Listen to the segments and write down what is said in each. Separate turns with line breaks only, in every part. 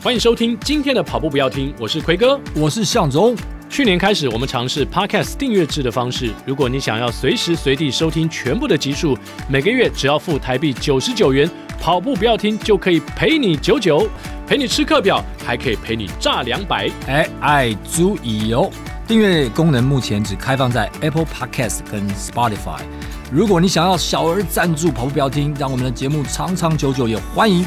欢迎收听今天的跑步不要听，我是奎哥，
我是向总。
去年开始，我们尝试 Podcast 订阅制的方式。如果你想要随时随地收听全部的集数，每个月只要付台币九十九元，跑步不要听就可以陪你九九，陪你吃课表，还可以陪你炸两百。
哎，爱足以哦。订阅功能目前只开放在 Apple Podcast 跟 Spotify。如果你想要小额赞助跑步不要听，让我们的节目长长久久，也欢迎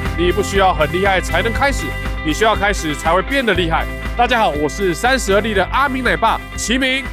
你不需要很厉害才能开始，你需要开始才会变得厉害。大家好，我是三十而立的阿明奶爸齐明。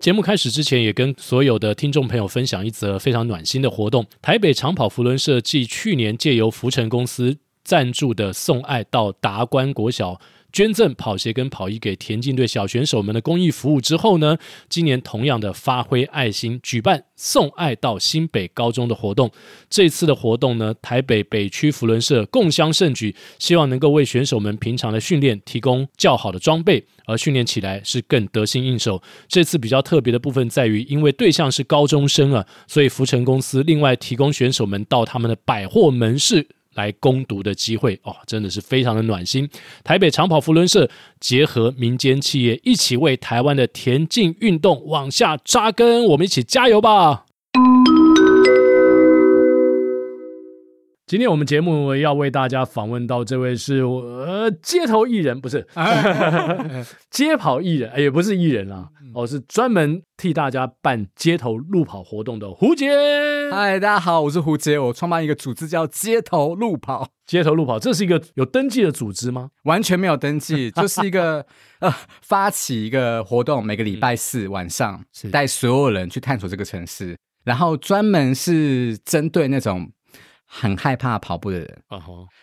节目开始之前，也跟所有的听众朋友分享一则非常暖心的活动：台北长跑扶轮社继去年借由福成公司赞助的送爱到达观国小。捐赠跑鞋跟跑衣给田径队小选手们的公益服务之后呢，今年同样的发挥爱心，举办送爱到新北高中的活动。这次的活动呢，台北北区福伦社共襄盛举，希望能够为选手们平常的训练提供较好的装备，而训练起来是更得心应手。这次比较特别的部分在于，因为对象是高中生啊，所以福成公司另外提供选手们到他们的百货门市。来攻读的机会哦，真的是非常的暖心。台北长跑扶轮社结合民间企业，一起为台湾的田径运动往下扎根，我们一起加油吧！今天我们节目要为大家访问到这位是呃街头艺人，不是 街跑艺人，也不是艺人啊，哦，是专门替大家办街头路跑活动的胡杰。
嗨，大家好，我是胡杰，我创办一个组织叫街头路跑。
街头路跑，这是一个有登记的组织吗？
完全没有登记，就是一个呃发起一个活动，每个礼拜四晚上带所有人去探索这个城市，然后专门是针对那种。很害怕跑步的人，uh.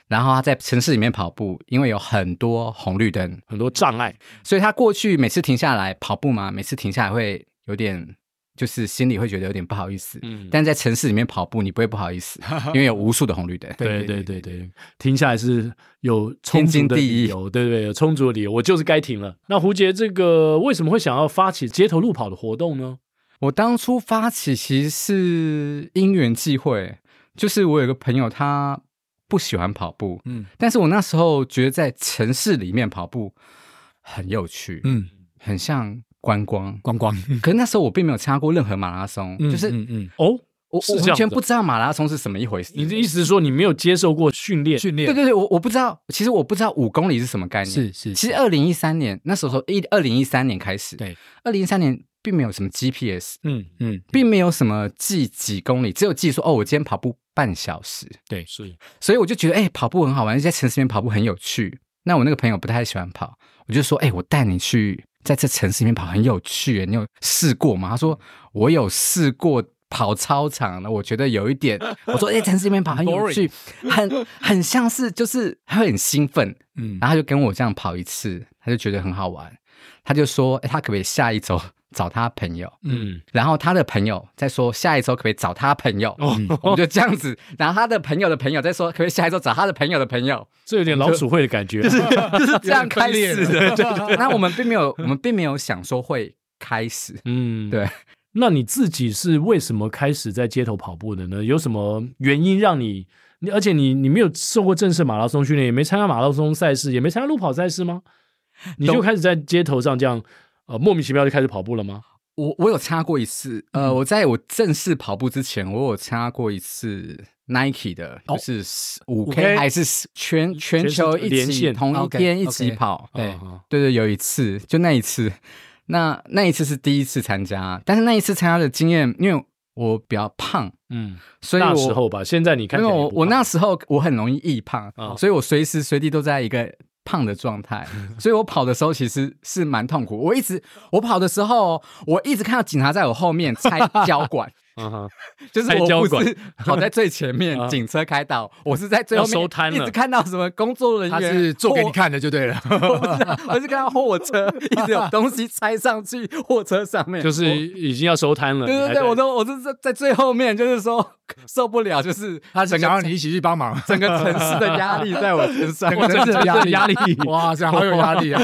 然后他在城市里面跑步，因为有很多红绿灯，
很多障碍，
所以他过去每次停下来跑步嘛，每次停下来会有点，就是心里会觉得有点不好意思。嗯，但在城市里面跑步，你不会不好意思，因为有无数的红绿灯。
对对对对，停下来是有充足的理由，对对对，有充足的理由，我就是该停了。那胡杰这个为什么会想要发起街头路跑的活动呢？
我当初发起其实是因缘际会。就是我有个朋友，他不喜欢跑步，嗯，但是我那时候觉得在城市里面跑步很有趣，嗯，很像观光
观光。
可是那时候我并没有参加过任何马拉松，嗯、就是嗯嗯哦，我我完全不知道马拉松是什么一回事。
你的意思是说你没有接受过训练？训练？
对对对，我我不知道，其实我不知道五公里是什么概念。是是，是其实二零一三年那时候一二零一三年开始，对，二零一三年。并没有什么 GPS，嗯嗯，并没有什么记几公里，只有记说哦，我今天跑步半小
时，对，是
所以我就觉得哎，跑步很好玩，在城市里面跑步很有趣。那我那个朋友不太喜欢跑，我就说哎，我带你去在这城市里面跑，很有趣。你有试过吗？他说我有试过跑操场了，我觉得有一点。我说哎，城市里面跑很有趣，很很像是就是他会很兴奋，嗯，然后他就跟我这样跑一次，他就觉得很好玩，他就说哎，他可不可以下一周？找他朋友，嗯，然后他的朋友再说下一周可不可以找他朋友，哦，我们就这样子，然后他的朋友的朋友再说可不可以下一周找他的朋友的朋友，
这有点老鼠会的感觉，就是
就是这样开始的。那我们并没有，我们并没有想说会开始，嗯，对。
那你自己是为什么开始在街头跑步的呢？有什么原因让你？你而且你你没有受过正式马拉松训练，也没参加马拉松赛事，也没参加路跑赛事吗？你就开始在街头上这样？呃，莫名其妙就开始跑步了吗？
我我有参加过一次，呃，嗯、我在我正式跑步之前，我有参加过一次 Nike 的，哦、就是五 K 还是全全球一起同一天一起跑，对对对，有一次就那一次，那那一次是第一次参加，但是那一次参加的经验，因为我比较胖，嗯，所以我那
时候吧，现在你看，
因为我我那时候我很容易易胖，哦、所以我随时随地都在一个。胖的状态，所以我跑的时候其实是蛮痛苦。我一直我跑的时候，我一直看到警察在我后面拆 胶管，
嗯哼，
就是我不是 跑在最前面，警车开道，我是在最后面
收摊了
一直看到什么工作人员，
他是做给你看的就对了。
我是看到货车一直有东西拆上去货车上面，
就是已经要收摊了。
对对对，我都我是在在最后面，就是说受不了，就是
他想让你一起去帮忙，
整个城市的压力在我身上，
整个城市的压力
压力，
哇，这样好有压力啊！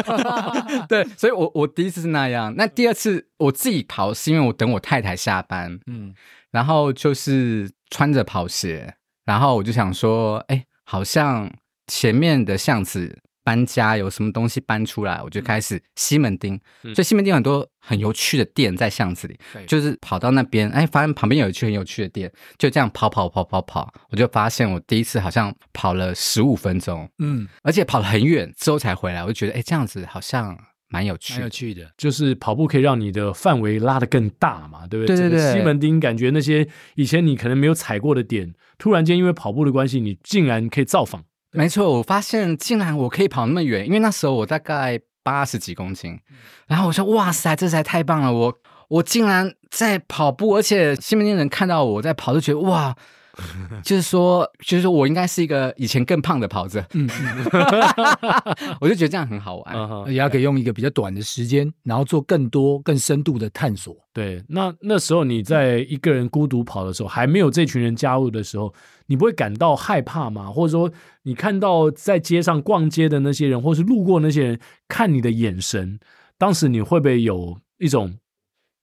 对，所以我我第一次是那样，那第二次我自己跑是因为我等我太太下班，嗯。然后就是穿着跑鞋，然后我就想说，哎，好像前面的巷子搬家，有什么东西搬出来，我就开始西门町。嗯、所以西门町很多很有趣的店在巷子里，对就是跑到那边，哎，发现旁边有一区很有趣的店，就这样跑跑跑跑跑，我就发现我第一次好像跑了十五分钟，嗯，而且跑了很远之后才回来，我就觉得，哎，这样子好像。蛮有趣，蛮
有趣的，
就是跑步可以让你的范围拉得更大嘛，对不对？
对对对。
西门町感觉那些以前你可能没有踩过的点，突然间因为跑步的关系，你竟然可以造访。
没错，我发现竟然我可以跑那么远，因为那时候我大概八十几公斤，然后我说哇塞，这才太棒了！我我竟然在跑步，而且西门町人看到我在跑，就觉得哇。就是说，就是说我应该是一个以前更胖的跑者，嗯，我就觉得这样很好玩，
而且还可以用一个比较短的时间，然后做更多、更深度的探索。
对，那那时候你在一个人孤独跑的时候，还没有这群人加入的时候，你不会感到害怕吗？或者说，你看到在街上逛街的那些人，或是路过那些人看你的眼神，当时你会不会有一种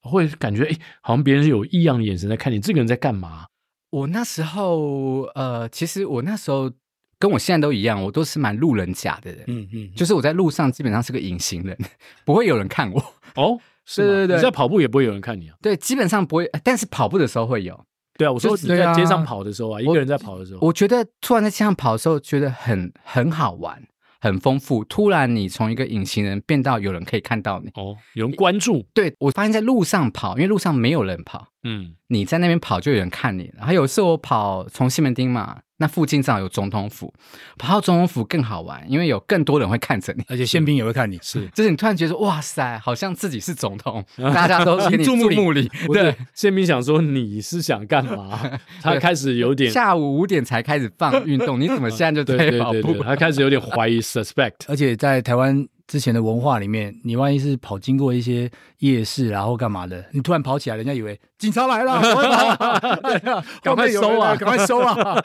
会感觉，哎，好像别人是有异样的眼神在看你，这个人在干嘛？
我那时候，呃，其实我那时候跟我现在都一样，我都是蛮路人甲的人。嗯嗯，就是我在路上基本上是个隐形人，不会有人看我。
哦，是吗？对对对，你在跑步也不会有人看你啊？
对，基本上不会，但是跑步的时候会有。
对啊，我说你在街上跑的时候啊，一个人在跑的时候，
我觉得突然在街上跑的时候，觉得很很好玩。很丰富，突然你从一个隐形人变到有人可以看到你
哦，有人关注。
对，我发现在路上跑，因为路上没有人跑，嗯，你在那边跑就有人看你。然后有一次我跑从西门町嘛。那附近正好有总统府，跑到总统府更好玩，因为有更多人会看着你，
而且宪兵也会看你。是，
就是你突然觉得哇塞，好像自己是总统，大家都 给你注目礼。
对，宪兵想说你是想干嘛？他开始有点
下午五点才开始放运动，你怎么现在就在跑步？
他开始有点怀疑 suspect，
而且在台湾。之前的文化里面，你万一是跑经过一些夜市，然后干嘛的？你突然跑起来，人家以为警察来了，赶快收啊，赶快收啊！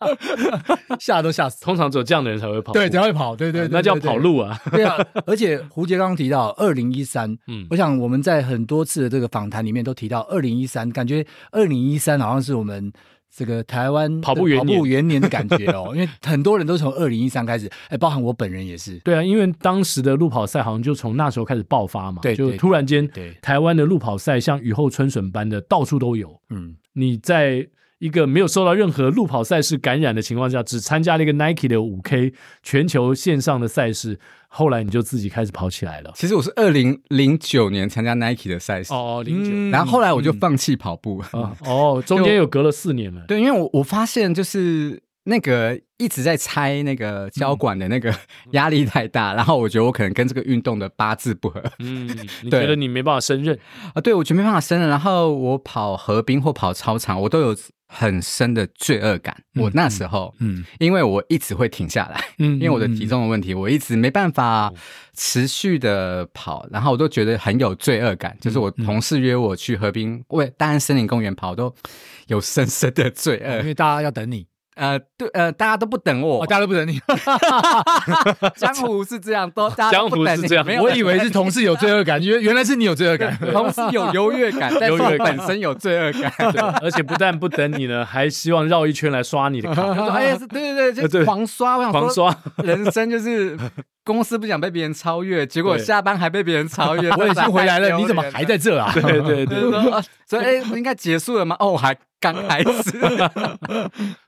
吓都吓死。
通常只有这样的人才会跑，
对，才会跑，对对，
那叫跑路啊。
对啊，而且胡杰刚刚提到二零一三，嗯，我想我们在很多次的这个访谈里面都提到二零一三，感觉二零一三好像是我们。这个台湾
跑步元年，
跑步元年的感觉哦，因为很多人都从二零一三开始，哎，包含我本人也是。
对啊，因为当时的路跑赛好像就从那时候开始爆发嘛，
对，
就突然间，对，台湾的路跑赛像雨后春笋般的到处都有。嗯，你在。一个没有受到任何路跑赛事感染的情况下，只参加了一个 Nike 的五 K 全球线上的赛事，后来你就自己开始跑起来了。
其实我是二零零九年参加 Nike 的赛事
哦，零九，
然后后来我就放弃跑步。
哦，中间有隔了四年了。
对，因为我我发现就是那个一直在拆那个交管的那个压力太大，然后我觉得我可能跟这个运动的八字不合。
嗯，你 觉得你没办法胜任
啊？对，我觉得没办法胜任。然后我跑河滨或跑操场，我都有。很深的罪恶感。我那时候，嗯，因为我一直会停下来，嗯，因为我的体重的问题，我一直没办法持续的跑，然后我都觉得很有罪恶感。就是我同事约我去河滨，为大安森林公园跑，都有深深的罪恶，
因为大家要等你。
呃，对，呃，大家都不等我，
大家都不等你。
江湖是这样，都大家
都不等你。江湖是这样，
没有，我以为是同事有罪恶感，原原来是你有罪恶感。
同事有 优越感，但是本身有罪恶感，
而且不但不等你呢，还希望绕一圈来刷你的卡。
哎呀，对对对，就狂刷，我想
狂刷。
人生就是公司不想被别人超越，结果下班还被别人超越。
我已经回来了，你怎么还在这啊？
对对对，
所以哎，应该结束了吗？哦，还刚开始。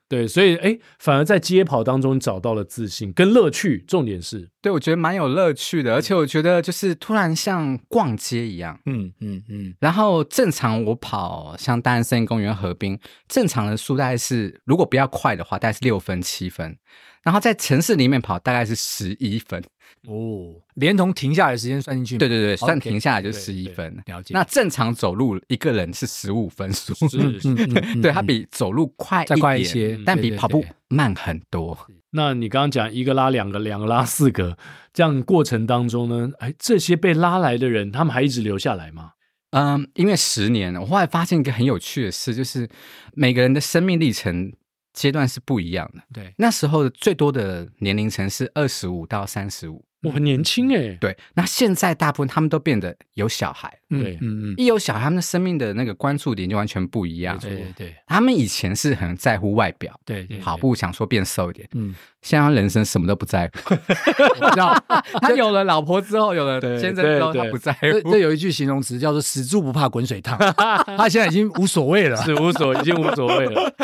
对，所以哎，反而在街跑当中找到了自信跟乐趣。重点是，
对，我觉得蛮有乐趣的，而且我觉得就是突然像逛街一样，嗯嗯嗯。然后正常我跑像大安森林公园、河滨，正常的速大概是，如果不要快的话，大概是六分七分。然后在城市里面跑大概是十一分，
哦，连同停下来的时间算进去吗？
对对对，算停下来就
对
十一分。
了解。
那正常走路一个人是十五分数，
是
嗯嗯嗯
对，它比走路快
再快一些
但比跑步慢很多。
那你刚刚讲一个拉两个，两个拉四个，这样过程当中呢，哎，这些被拉来的人，他们还一直留下来吗？
嗯，因为十年，我后来发现一个很有趣的事，就是每个人的生命历程阶段是不一样的。
对，
那时候最多的年龄层是二十五到三十五，
我很年轻哎，
对。那现在大部分他们都变得有小孩，
对
嗯嗯，
一有小孩，他们的生命的那个关注点就完全不一样。
对对对
他们以前是很在乎外表，
对对，
跑步想说变瘦一点，
嗯，
现在他人生什么都不在乎。我知道，他有了老婆之后，有了先生之
后，
他不在乎。
这这有一句形容词叫做“死猪不怕滚水烫 ”，他现在已经无所谓了。
是无所已经无所谓了，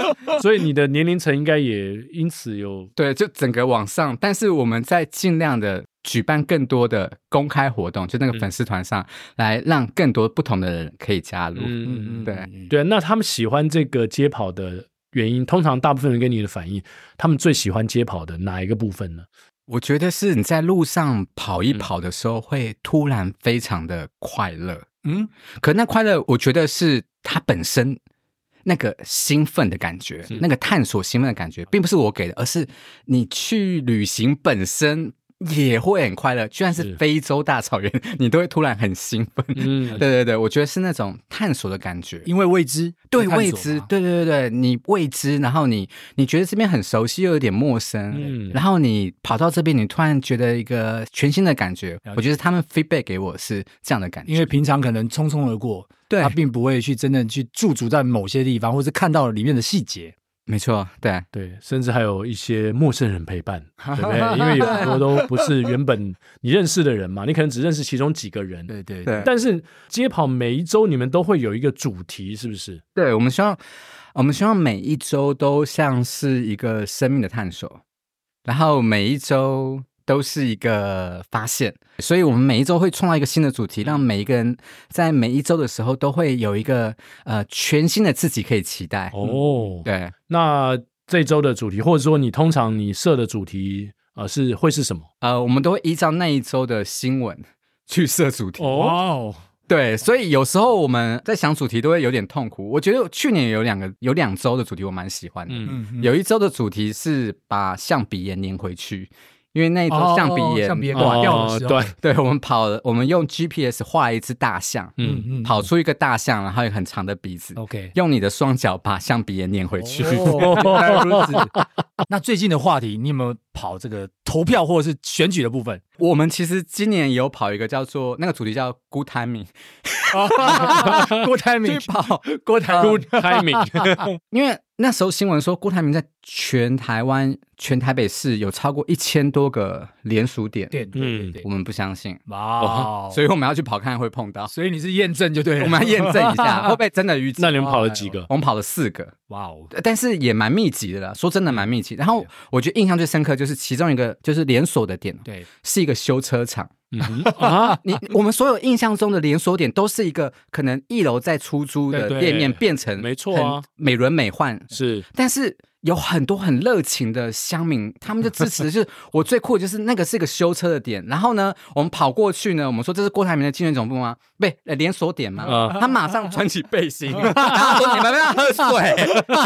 所以你的年龄层应该也因此有
对，就整个往上，但是我们在尽量的举办更多的公开活动，就那个粉丝团上，来让更多不同的人可以加入。
嗯嗯
对
嗯
对。那他们喜欢这个街跑的原因，通常大部分人给你的反应，他们最喜欢街跑的哪一个部分呢？
我觉得是你在路上跑一跑的时候，会突然非常的快乐。
嗯，
可那快乐，我觉得是它本身那个兴奋的感觉，那个探索兴奋的感觉，并不是我给的，而是你去旅行本身也会很快乐。居然是
是
非洲大草原，你都会突然很兴奋。
嗯
对对对，我觉得是那种探索的感觉。
因为未知，对
未知
嘛，
对对对对，你未知，然后你你觉得这边很熟悉又有点陌生，
嗯
然后你跑到这边，你突然觉得一个全新的感
觉。
我觉得他们 feedback 给我是这样的感觉，
因为平常可能匆匆而过，
对
他并不会去真正去驻足在某些地方，或是看到里面的细节。
没错，对。
对，甚至还有一些陌生人陪伴，对不对？因为有很多都不是原本你认识的人嘛，你可能只认识其中几个人。
对对
对
但是街跑每一周你们都会有一个主题，是不是？
对，我们希望，我们希望每一周都像是一个生命的探索，然后每一周都是一个发现，所以我们每一周会创造一个新的主题，让每一个人在每一周的时候都会有一个呃全新的自己可以期待。
哦，
对，
那这周的主题，或者说你通常你设的主题，呃，是会是什么？
呃，我们都会依照那一周的新闻 去设主题。
哦，
哦，
对，所以有时候我们在想主题都会有点痛苦。我觉得去年有两个有两周的主题我蛮喜欢的，
嗯，
嗯，
有一周的主题是把象鼻炎粘回去，因为那一周
哦
象鼻炎，
象鼻炎挂掉的时候
对，
对我们跑了，我们用 GPS 画了一只大象，
嗯，
嗯
跑出一个大象，然后有很长的鼻子
，，OK。
用你的双脚把象鼻也撵回去。
哦原来如此。那最近的话题，你有没有跑这个投票或者是选举的部分？
我们其实今年也有跑一个叫做那个主题叫 Good Timing，
郭台铭
去跑
郭台
Good timing，
因为那时候新闻说郭台铭在全台湾、全台北市有超过一千多个连署点，
对对对对
我，们不相信，
哇哦，
所以我们要去跑看会碰到，
所以你是验证就对了，
我们要验证一下 会不会真的遇
那你们跑了几个？
我们跑了四个，
哇哦，
但是也蛮密集的啦。说真的，蛮密集。然后我觉得印象最深刻就是其中一个就是连锁的店，
对，
是一个修车厂。
嗯 啊，
你我们所有印象中的连锁店都是一个可能一楼在出租的店面变成
没
错美轮美奂，
是。
但是有很多很热情的乡民，他们就支持的就是我最酷的就是那个是一个修车的点，然后呢，我们跑过去呢，我们说这是郭台铭的竞选总部吗？不，呃连锁点嘛，
嗯
他马上穿起背心，然后说你们要喝水，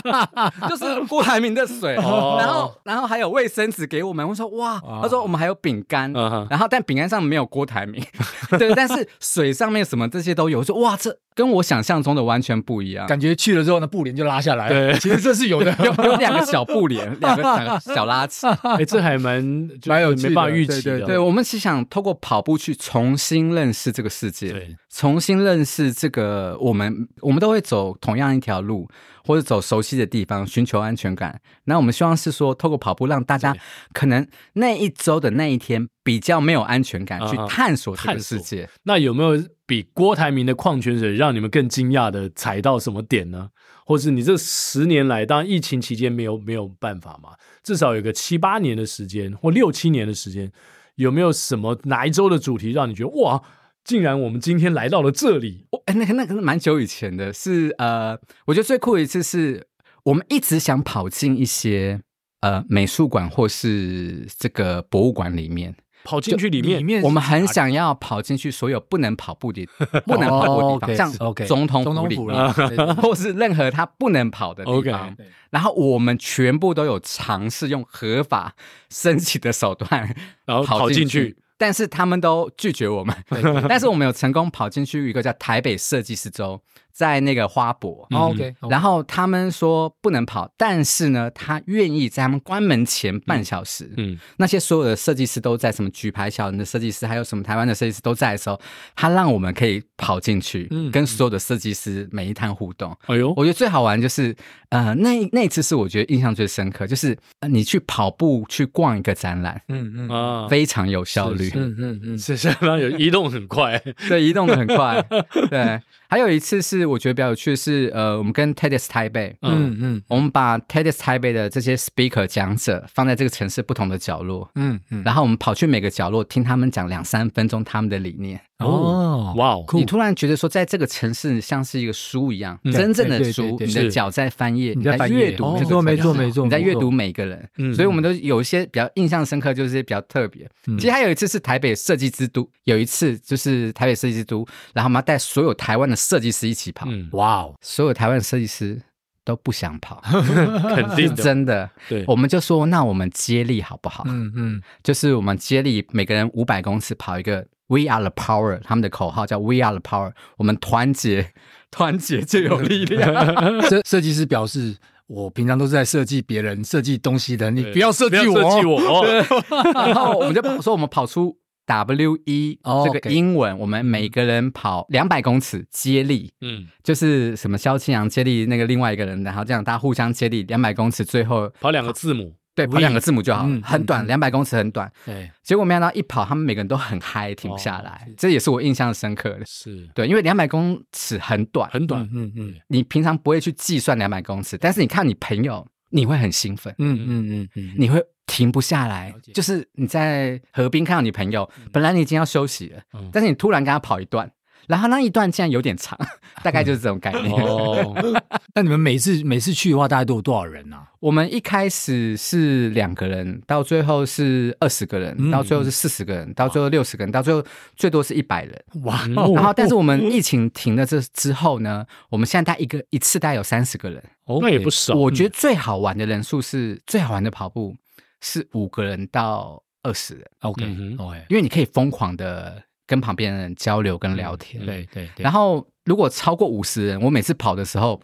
就是郭台铭的水，
哦。
然后然后还有卫生纸给我们，我说哇，他说我们还有
饼干，
然后但饼干上没有郭台铭，对，但是水上面什么这些都有，我说哇，这跟我想象中的完全不一样。
感觉去了之后，呢布帘就拉下来。
对。
其实这是有的。
有有两个小布帘，两个两个小拉扯，
哎，这还蛮
蛮有
没办法预期的，
对对
对，我们是想透过跑步去重新认识这个世界，
对，
重新认识这个我们，我们都会走同样一条路，或者走熟悉的地方，寻求安全感。那我们希望是说，透过跑步，让大家可能那一周的那一天比较没有安全感，
啊
去探索
这个
世界。
那有没有比郭台铭的矿泉水让你们更惊讶的踩到什么点呢？或是你这十年来，当然疫情期间没有没有办法嘛，至少有个七八年的时间或六七年的时间，有没有什么哪一周的主题让你觉得哇，竟然我们今天来到了这里？
哦，哎，那那个是蛮久以前的，是呃，我觉得最酷的一次是我们一直想跑进一些呃美术馆或是这个博物馆里面，
跑进去里面，
里面
我们很想要跑进去所有不能跑步的、不能跑步的地方，像总统
总统
府里面，或是任何他不能跑的地方。
对
然后我们全部都有尝试用合法申请的手段
然后跑进去，
但是他们都拒绝我
们。
但是我们有成功跑进去一个叫台北设计师周。在那个花博，
嗯
OK，
然后他们说不能跑，但是呢，他愿意在他们关门前半小时，
嗯，
那些所有的设计师都在，什么举牌小人的设计师，还有什么台湾的设计师都在的时候，他让我们可以跑进去，
嗯
跟所有的设计师每一摊互动。
哎呦，
我觉得最好玩就是，呃，那那一次是我觉得印象最深刻，就是、呃、你去跑步去逛一个展览，
嗯嗯。
啊，
非常有效率，
嗯嗯嗯，
是相当有移动很快，
对，移动的很快，对。还有一次是我觉得比较有趣的是，呃，我们跟 TEDx 台北，
嗯嗯
我们把 TEDx 台北的这些 speaker 讲者放在这个城市不同的角落，
嗯嗯，
然后我们跑去每个角落听他们讲两三分钟他们的理念。
哦，
哇哦，
你突然觉得说，在这个城市像是一个书一样，
嗯
真正的
书，
你的脚在翻页，
你在阅读没
错
没错没错
你在阅读每个人，
嗯
所以我们都有一些比较印象深刻，就是比较特别。
嗯。
其实还有一次是台北设计之都，有一次就是台北设计之都，然后我们要带所有台湾的设计师一起跑，
嗯，
哇哦，
所有台湾的设计师都不想跑，是
肯定的，
真的。
对，
我们就说，那我们接力好不好？
嗯嗯。
就是我们接力，每个人五百公尺跑一个 “We are the power”，他们的口号叫 “We are the power”。我们团结，团结就有力量。
设设计师表示，我平常都是在设计别人设计东西的，你不要
设
计我哦，
设计我，哦
然后我们就说，我们跑出 W E、
哦
这
个
英文，我们每个人跑两百公尺接力，
嗯，
就是什么萧庆阳接力那个另外一个人，然后这样大家互相接力两百公尺，最后
跑两个字母，
对跑两个字母就好，
嗯
很短，两百公尺很短。
对，
结果没想到一跑，他们每个人都很嗨，停不下来，这也是我印象深刻的。
是。
对，因为两百公尺很短，
很短，
嗯嗯
你平常不会去计算两百公尺，但是你看你朋友，你会很兴奋，
嗯嗯嗯嗯，
你会停不下
来。
就是你在河边看到你朋友，本来你已经要休息了，
嗯。
但是你突然跟他跑一段，然后那一段竟然有点长，大概就是这种概念。
哦，
那你们每次每次去的话，大概都有多少人啊？
我们一开始是两个人，到最后是二十个人，
嗯
到最后是四十个人，到最后六十个人，到最后最多是一百人。
哇
嗯
然后，但是我们疫情停了这之后呢，我们现在大概一个一次大概有三十个人。
哦那也不少，
我觉得最好玩的人数是最好玩的跑步是五个人到二十人
，，OK
嗯哼
OK，
因为你可以疯狂的跟旁边的人交流跟聊天。
对对对，
然后如果超过五十人，我每次跑的时候，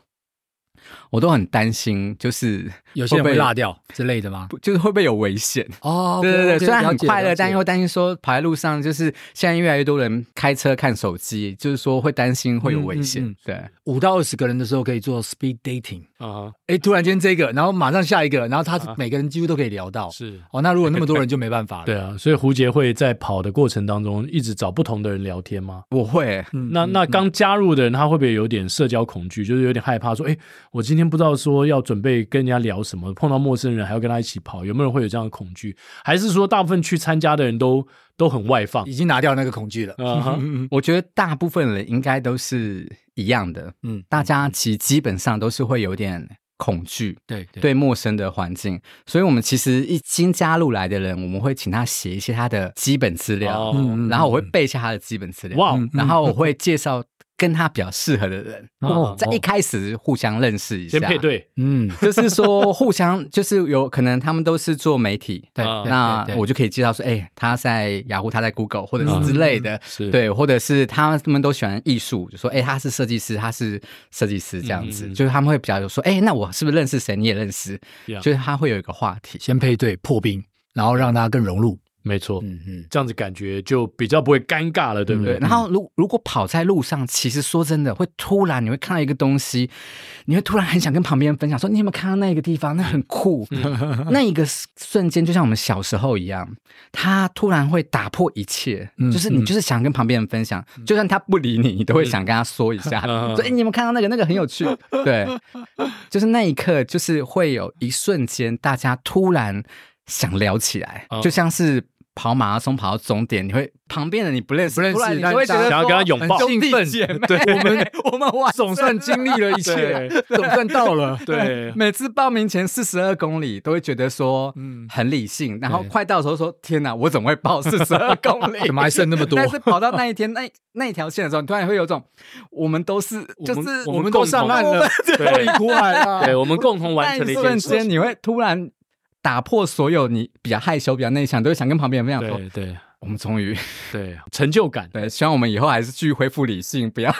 我都很担心，就是
有些人
会
落掉之类的
吗？就是会不会有危险？
哦
对对对，虽然很快乐，但又
会
担心说跑在路上，就是现在越来越多人开车看手机，就是说会担心会有危险。
嗯嗯嗯
对，
五到二十个人的时候可以做 speed dating。
啊，
哎，突然间这个，然后马上下一个，然后他
啊
每个人几乎都可以聊到。
是。
哦，那如果那么多人 就没办法了。
对啊，所以胡杰会在跑的过程当中一直找不同的人聊天吗？
我会。
嗯，
那那刚加入的人，他会不会有点社交恐惧，就是有点害怕，说，哎，我今天不知道说要准备跟人家聊什么，碰到陌生人还要跟他一起跑，有没有人会有这样的恐惧？还是说大部分去参加的人都都很外放
已？经拿掉那个恐惧了。
我觉得大部分人应该都是一样的，
嗯，
大家其实基本上都是会有点恐惧，
对对。
对陌生的环境，所以我们其实一新加入来的人，我们会请他写一些他的基本资料，
哦
嗯
然后我会背一下他的基本资料，
哇
然后我会介绍跟他比较适合的人，
哦
在一开始互相认识一下，
先配，对，
嗯，
就是说互相就是有可能他们都是做媒体，
对
啊，
那我就可以介绍说，哎，他在雅虎，他在 Google 或者是之类的，
是，
对，或者是他们都喜欢艺术，就说哎，他是设计师，他是设计师这样子，就是他们会比较有说，哎，那我是不是认识谁？你也认
识。
就是他会有一个话题。
先配对破冰，然后让他更融入。
没错，
嗯嗯，
这样子感觉就比较不会尴尬了，对不对？
对，然后如如果跑在路上，其实说真的，会突然你会看到一个东西，你会突然很想跟旁边人分享，说你有没有看到那个地方？那很酷。那一个瞬间，就像我们小时候一样，他突然会打破一切，
嗯
就是你就是想跟旁边人分享，就算他不理你，你都会想跟他说一下，
嗯
说哎，你有没有看到那个？那个很有趣。对，就是那一刻，就是会有一瞬间，大家突然想聊起来，
哦
就像是。跑马拉松跑到终点，你会旁边的你不认识，
不
认识你会觉得
想要跟他拥抱
兴奋
对我们
我们完
总算经历了一切，总算到了。
对，
每次报名前四十二公里都会觉得说，嗯，很理性，然后快到的时候说，天哪，我怎么会报四十二公里？
怎么还剩那么多？
但是跑到那一天那那一条线的时候，你突然会有种，我们都是，就是
我们
都上岸了，脱离苦海了。
对，我们共同完成了一件事情。
你会突然打破所有你比较害羞、比较内向，都是想跟旁边人分享说，
对对。
我们终于
对成就感，
对，希望我们以后还是继续恢复理性，不要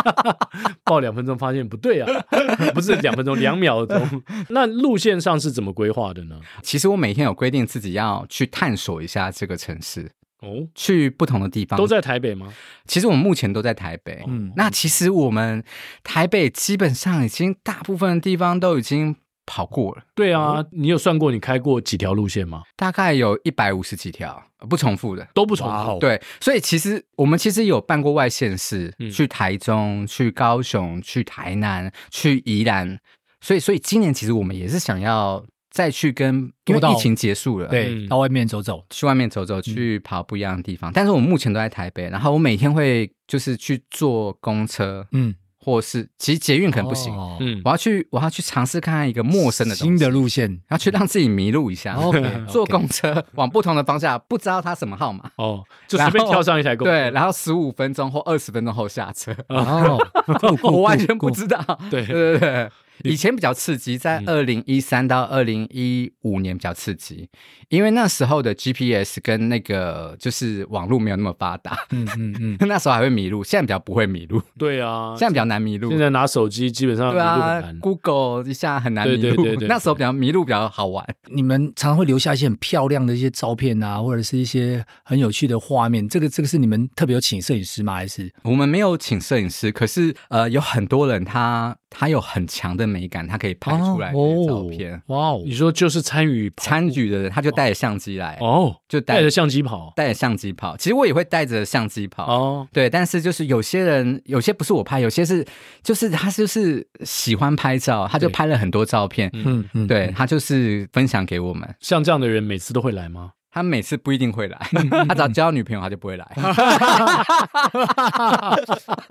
报两分钟发现不对啊，不是两分钟，两秒钟。那路线上是怎么规划的呢？
其实我每天有规定自己要去探索一下这个城市
哦，
去不同的地方。
都在台北吗？
其实我们目前都在台北。嗯，那其实我们台北基本上已经大部分的地方都已经。跑过了，
对啊，你有算过你开过几条路线吗？
大概有一百五十几条，不重复的，
都不重复。
对，所以其实我们其实有办过外县市，嗯、去台中、去高雄、去台南、去宜兰，所以所以今年其实我们也是想要再去跟，因为疫情结束了，
对，嗯、到外面走走，
去外面走走，去跑不一样的地方。嗯、但是我们目前都在台北，然后我每天会就是去坐公车，嗯。或是其实捷运可能不行，嗯，我要去我要去尝试看看一个陌生的
新的路线，
要去让自己迷路一下。坐公车往不同的方向，不知道它什么号码。
哦，就随便跳上一台公车，
对，然后十五分钟或二十分钟后下车，哦，我完全不知道，
对。
对对对。以前比较刺激，在二零一三到二零一五年比较刺激，因为那时候的 GPS 跟那个就是网络没有那么发达，嗯嗯嗯，那时候还会迷路，现在比较不会迷路。
对啊，
现在比较难迷路。
现在拿手机基本上。
对啊，Google 一下很难迷路。那时候比较迷路比较好玩。
你们常常会留下一些很漂亮的一些照片啊，或者是一些很有趣的画面。这个这个是你们特别有请摄影师吗？还是
我们没有请摄影师？可是呃，有很多人他。他有很强的美感，他可以拍出来的照片。
哇哦！你说就是参与
参与的人，他就带着相机来
哦，就带着相机跑，
带着相机跑。其实我也会带着相机跑哦，对。但是就是有些人，有些不是我拍，有些是就是他就是喜欢拍照，他就拍了很多照片。嗯嗯，对，他就是分享给我们。
像这样的人，每次都会来吗？
他每次不一定会来，他只要交女朋友，他就不会来。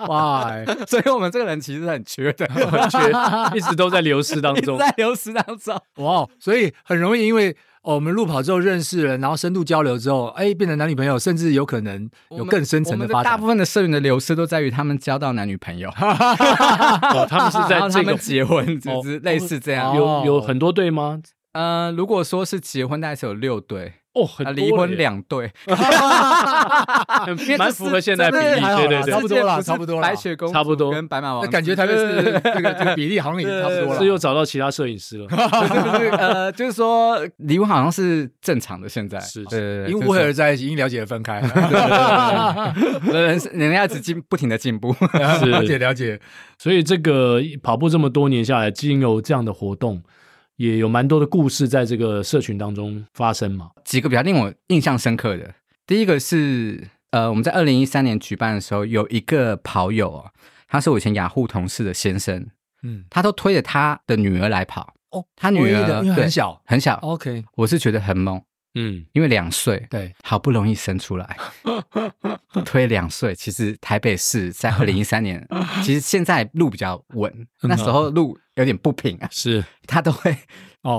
哇！所以我们这个人其实很缺的，
很缺，一直都在流失当中，
在流失当中。
哇！所以很容易因为哦，我们路跑之后认识了，然后深度交流之后，哎，变成男女朋友，甚至有可能有更深层的发展。
大部分的社员的流失都在于他们交到男女朋友，哦
他们是在
他们结婚，就是类似这样。
有有很多对吗？
呃，如果说是结婚，大概是有六对。
哦，很
离婚两对，
蛮符合现在比例，对对对，
差不多了，差不多了，
白雪公主
差不多。
跟白马王子，
感觉台北是 这个这个比例好像也差不多了，
是又找到其他摄影师了。
呃，就是说离婚好像是正常的，现在
是，
对，
因为而在一起，因了解而分开，
人人家只进不停的进步，
了解了解，
所以这个跑步这么多年下来，经由这样的活动。也有蛮多的故事在这个社群当中发生嘛，
几个比较令我印象深刻的，第一个是呃，我们在二零一三年举办的时候，有一个跑友哦，他是我以前雅虎同事的先生，嗯，他都推着他的女儿来跑。哦，他女儿
因为很小。
很小
，OK，
我是觉得很猛，嗯，因为两岁，
对，
好不容易生出来，推两岁，其实台北市在 二零一三年，其实现在路比较稳，那时候路。有点不平啊，
是。
他都会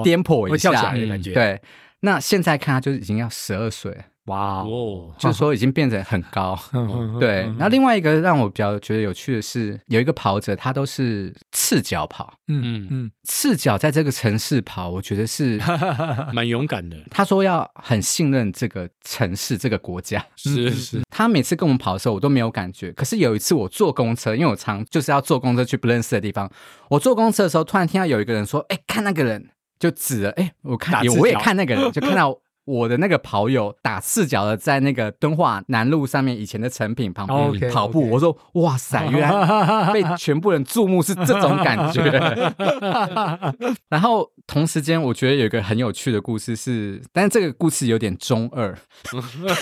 颠簸一下，
会跳起来的感觉。
对，那现在看他就已经要十二岁，哇哦，就是说已经变得很高。对，然后另外一个让我比较觉得有趣的是，有一个跑者他都是赤脚跑，嗯嗯嗯，赤脚在这个城市跑，我觉得是
蛮勇敢的。
他说要很信任这个城市、这个国家，
是是。
他每次跟我们跑的时候，我都没有感觉。可是有一次我坐公车，因为我常就是要坐公车去不认识的地方。我坐公车的时候，突然听到有一个人说：“哎，看那个人！”就指了，哎，我看，我也看那个人，就看到我的那个跑友打赤脚的在那个敦化南路上面以前的成品旁边跑步。我说：“哇塞，原来被全部人注目是这种感觉。”然后同时间，我觉得有一个很有趣的故事是，但是这个故事有点中二。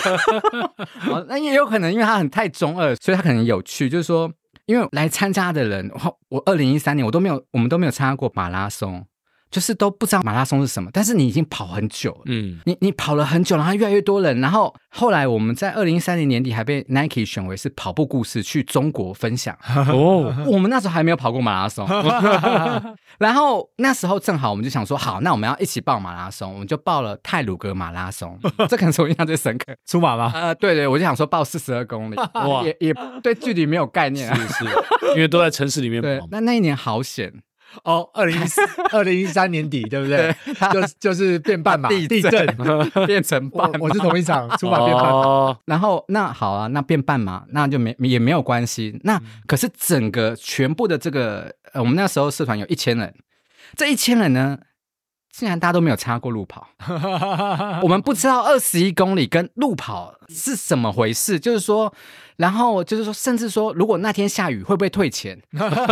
那也有可能，因为他很太中二，所以他可能有趣。就是说，因为来参加的人，我二零一三年我都没有，我们都没有参加过马拉松。就是都不知道马拉松是什么，但是你已经跑很久了，
嗯，
你你跑了很久，然后越来越多人，然后后来我们在二零一三年年底还被 Nike 选为是跑步故事去中国分享。
哦，
我们那时候还没有跑过马拉松，然后那时候正好我们就想说，好，那我们要一起报马拉松，我们就报了泰鲁格马拉松，这可能是我印象最深刻。
出马吗？
呃，对对，我就想说报四十二公里，
哇
也也对距离没有概念啊。
是是，因为都在城市里面
对
跑，嘛。
那那一年好险，
哦，二零一四 二零一三年底，对不对？就就是变半马
地震 变成半，
我我是同一场出马变半马。
哦，
然后那好啊，那变半马，那就没也没有关系。那可是整个全部的这个，呃，我们那时候社团有一千人，这一千人呢，竟然大家都没有参加过路跑，我们不知道二十一公里跟路跑是怎么回事，就是说，然后就是说，甚至说，如果那天下雨会不会退钱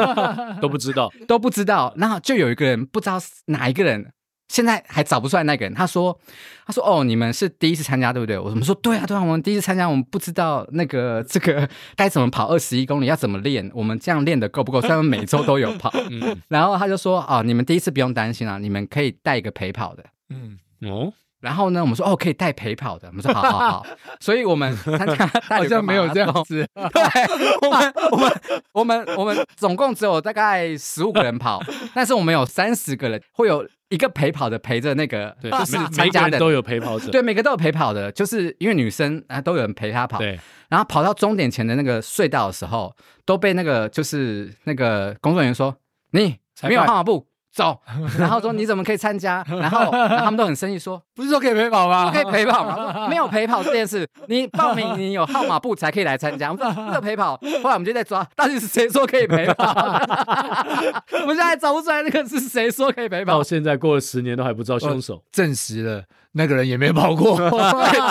都不知道。
都不知道。然后就有一个人不知道哪一个人。现在还找不出来那个人，他说：“他说哦，你们是第一次参加对不对？”我们说：“对啊，对啊，我们第一次参加，我们不知道那个这个该怎么跑二十一公里，要怎么练，我们这样练的够不够？虽然每周都有跑。
嗯，
然后他就说：“哦，你们第一次不用担心啊，你们可以带一个陪跑的。
嗯，
哦，
然后呢，我们说：哦，可以带陪跑的。我们说：好好好。所以我们参加
好像没有这样子。
对，我们我们我们我们总共只有大概十五个人跑，但是我们有三十个人会有。”一个陪跑的陪着那个，
对，
就是
每
参加的。
都有陪跑者，
对，每个都有陪跑的，就是因为女生啊都有人陪她跑，
对，
然后跑到终点前的那个隧道的时候，都被那个就是那个工作人员说你没有号码布。走，然后说你怎么可以参加？然后，他们都很生气，说
不是说可以陪跑吗？
可以陪跑吗？没有陪跑这件事，你报名你有号码布才可以来参加。我们说没有陪跑，后来我们就在抓，到底是谁说可以陪跑？我们现在还找不出来那个是谁说可以陪跑。
到现在过了十年都还不知道凶手，
证实了那个人也没跑过，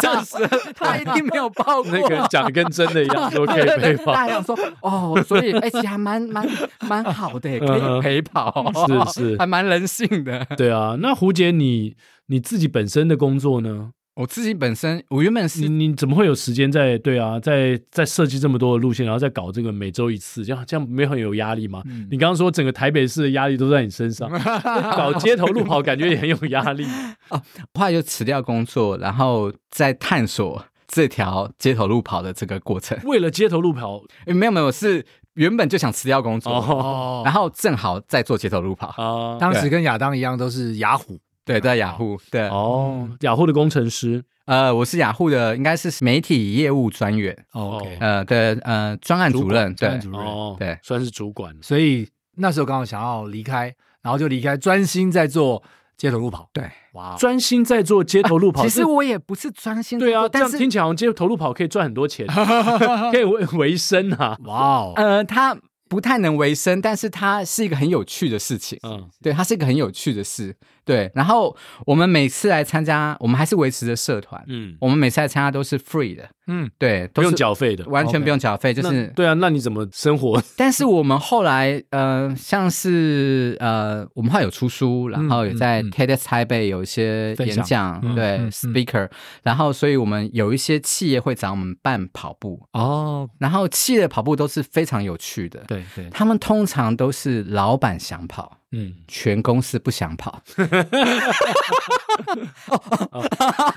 证实了他一定没有报过。
那个人讲的跟真的一样，说可以陪跑。
大家想说哦，所以哎，其实还蛮蛮蛮好的，可以陪跑，
是是。
还蛮人性的，
对啊。那胡杰，你你自己本身的工作呢？
我自己本身，我原本是
你你怎么会有时间在对啊，在在设计这么多的路线，然后再搞这个每周一次，这样这样没有很有压力吗？嗯、你刚刚说整个台北市的压力都在你身上，搞街头路跑感觉也很有压力
啊。后来就辞掉工作，然后再探索这条街头路跑的这个过程。
为了街头路跑，
没有没有是。原本就想辞掉工作，
哦，
然后正好在做街头路跑。
啊。
当时跟亚当一样，都是雅虎，
对，在雅虎，对，
哦，雅虎的工程师，
呃，我是雅虎的，应该是媒体业务专员
，OK，
呃，对，呃，专案主任，对，
哦，
对，
算是主管。
所以那时候刚好想要离开，然后就离开，专心在做街头路跑。
对，
哇，专心在做街头路跑。
其实我也不是专心，
对啊，但是听起来好像街头路跑可以赚很多钱，可以维维生啊。
哇哦，
呃，他。不太能维生，但是它是一个很有趣的事情。嗯，对，它是一个很有趣的事。对，然后我们每次来参加，我们还是维持着社团。嗯，我们每次来参加都是 free 的。嗯，对，
不用缴费的，
完全不用缴费，就是
对啊。那你怎么生活？
但是我们后来呃，像是呃，我们还有出书，然后有在 TEDx 台北有一些演讲，对 speaker，然后所以我们有一些企业会找我们办跑步哦，然后企业的跑步都是非常有趣的。
对对，
他们通常都是老板想跑。嗯，全公司不想跑。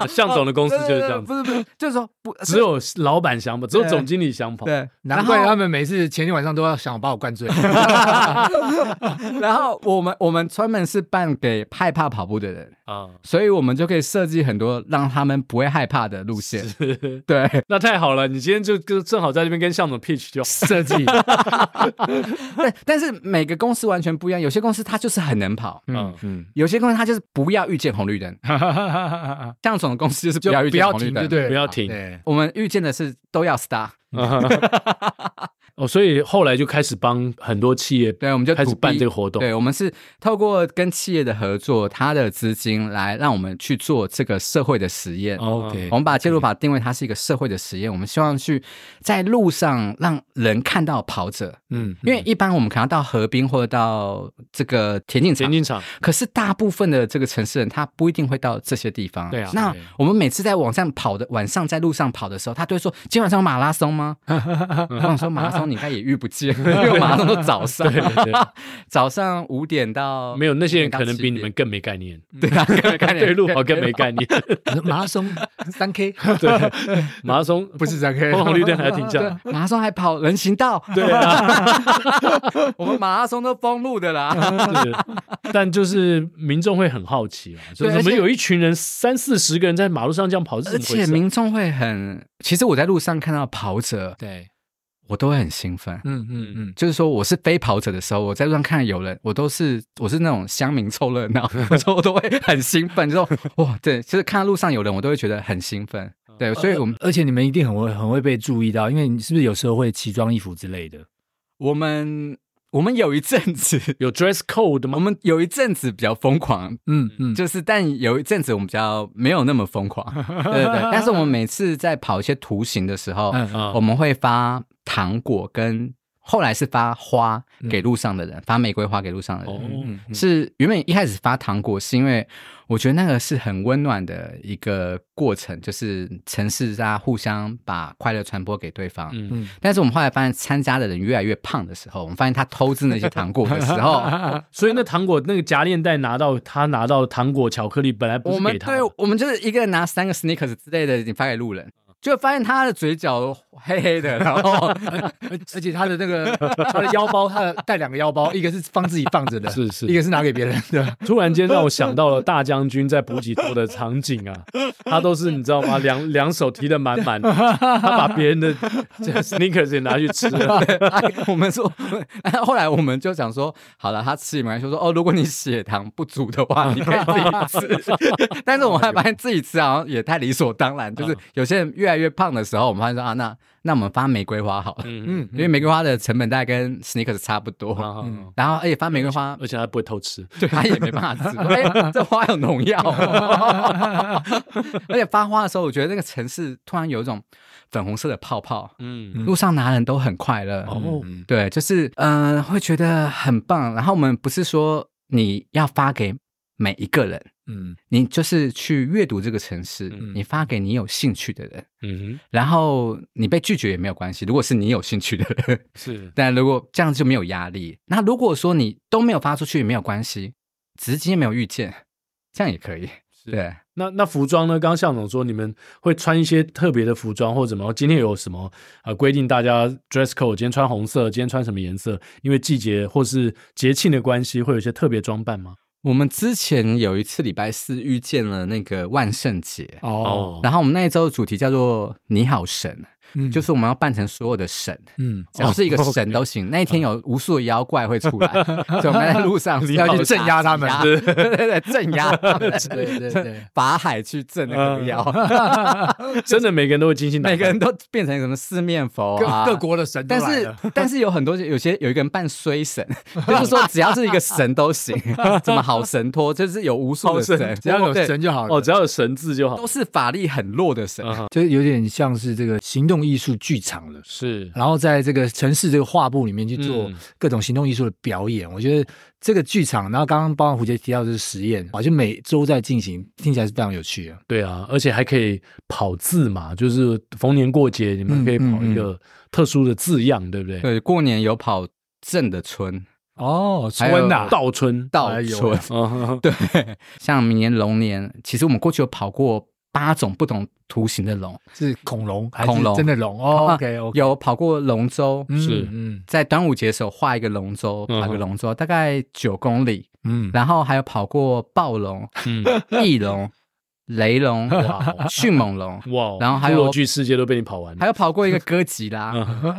向总的公司就是这样子，
不是不是，就是说不
只有老板想跑，只有总经理想跑。
对，
难怪他们每次前天晚上都要想把我灌醉。
然后我们我们专门是办给害怕跑步的人啊，所以我们就可以设计很多让他们不会害怕的路线。对，
那太好了，你今天就就正好在这边跟向总 pitch 就
设计。
对，但是每个公司完全不一样，有些公司。它就是很能跑，嗯嗯，有些公司它就是不要遇见红绿灯，向总的公司就是不要遇见红绿灯，
对，不要停。
我们遇见的是都要 start。
哦，所以后来就开始帮很多企业，
对，我们就
开始办这个活动。
对，我们是透过跟企业的合作，他的资金来让我们去做这个社会的实验。
OK，
我们把介入法定位它是一个社会的实验。我们希望去在路上让人看到跑者。嗯，因为一般我们可能到河滨或者到这个田径场，
田径场，
可是大部分的这个城市人他不一定会到这些地方。
对啊。
那我们每次在网上跑的晚上在路上跑的时候，他都会说：“今晚上有马拉松吗？” 我想说马拉松。你应该也遇不见，因为马拉松都早上，
对对对。
早上五点到
没有那些人可能比你们更没概念，
对啊，更没概念，
对路跑更没概念。
马拉松三 K，
对，马拉松
不是三 K，
红绿灯还要停下，
马拉松还跑人行道，
对啊，
我们马拉松都封路的啦。
但就是民众会很好奇啊，就是我们有一群人三四十个人在马路上这样跑，
而且民众会很，其实我在路上看到跑者，
对。
我都会很兴奋，
嗯嗯嗯，
就是说我是飞跑者的时候，我在路上看有人，我都是我是那种乡民凑热闹，我说我都会很兴奋，就说哇，对，就是看到路上有人，我都会觉得很兴奋，对，所以我们
而且你们一定很会很会被注意到，因为你是不是有时候会奇装异服之类的？
我们我们有一阵子
有 dress code 吗？
我们有一阵子比较疯狂，
嗯嗯，
就是但有一阵子我们比较没有那么疯狂，对对对，但是我们每次在跑一些图形的时候，我们会发。糖果跟后来是发花给路上的人，嗯、发玫瑰花给路上的人，哦、是原本一开始发糖果是因为我觉得那个是很温暖的一个过程，就是城市大家互相把快乐传播给对方。嗯，但是我们后来发现参加的人越来越胖的时候，我们发现他偷吃那些糖果的时候，
所以那糖果那个夹链袋拿到他拿到糖果巧克力本来不是给他，
我们对，我们就是一个人拿三个 sneakers 之类的，你发给路人。就发现他的嘴角 黑黑的，然后
而且他的那个 他的腰包，他的带两个腰包，一个是放自己放着的，
是是，
一个是拿给别人的。
突然间让我想到了大将军在补给处的场景啊，他都是你知道吗？两两手提的满满，他把别人的这个 Snickers 也拿去吃了。
我们说，后来我们就想说，好了，他吃也没关系。说哦，如果你血糖不足的话，你可以自己吃。但是我们还发现自己吃好像也太理所当然，就是有些人越越来越胖的时候，我们发现说啊，那那我们发玫瑰花好了，嗯嗯，因为玫瑰花的成本大概跟 Snickers 差不多，嗯，然后而且发玫瑰花，
而且它不会偷吃，
对，他也没办法吃，哎，这花有农药，而且发花的时候，我觉得那个城市突然有一种粉红色的泡泡，嗯，路上拿人都很快乐，哦，对，就是嗯，会觉得很棒。然后我们不是说你要发给每一个人。嗯，你就是去阅读这个城市，嗯、你发给你有兴趣的人，嗯哼，然后你被拒绝也没有关系。如果是你有兴趣的人，是，但如果这样就没有压力。那如果说你都没有发出去也没有关系，直接没有遇见，这样也可以。对，
那那服装呢？刚刚向总说你们会穿一些特别的服装或者什么？今天有什么呃规定？大家 dress code，今天穿红色，今天穿什么颜色？因为季节或是节庆的关系，会有一些特别装扮吗？
我们之前有一次礼拜四遇见了那个万圣节。哦，然后我们那一周的主题叫做“你好神”。嗯，就是我们要扮成所有的神，嗯，只要是一个神都行。那一天有无数的妖怪会出来，所以我们在路上 要去镇压他们，对对对，镇压他们，对。对对，法 海去镇那个妖，
真的每个人都会精心，
每个人都变成什么四面佛啊，
各国的神。
但是但是有很多有些有一个人扮衰神，就是说只要是一个神都行，怎么好神托，就是有无数的神，
只要有神就好了，
哦，只要有神字就好，
都是法力很弱的神，
就有点像是这个行动艺术剧场了，
是，
然后在这个城市这个画布里面去做各种行动艺术的表演。嗯、我觉得这个剧场，然后刚刚包括胡杰提到的是实验，啊，就每周在进行，听起来是非常有趣的。
对啊，而且还可以跑字嘛，就是逢年过节你们可以跑一个特殊的字样，嗯嗯嗯对不对？
对，过年有跑镇的村
哦，春呐，
倒春，
倒春，对，像明年龙年，其实我们过去有跑过。八种不同图形的龙，
是恐龙还是真的龙？哦，OK OK，
有跑过龙舟，
是嗯，
在端午节的时候画一个龙舟，跑个龙舟大概九公里，嗯，然后还有跑过暴龙，嗯，翼龙。雷龙、迅猛龙，哇！然后还有
巨世界都被你跑完了，
还有跑过一个哥吉拉，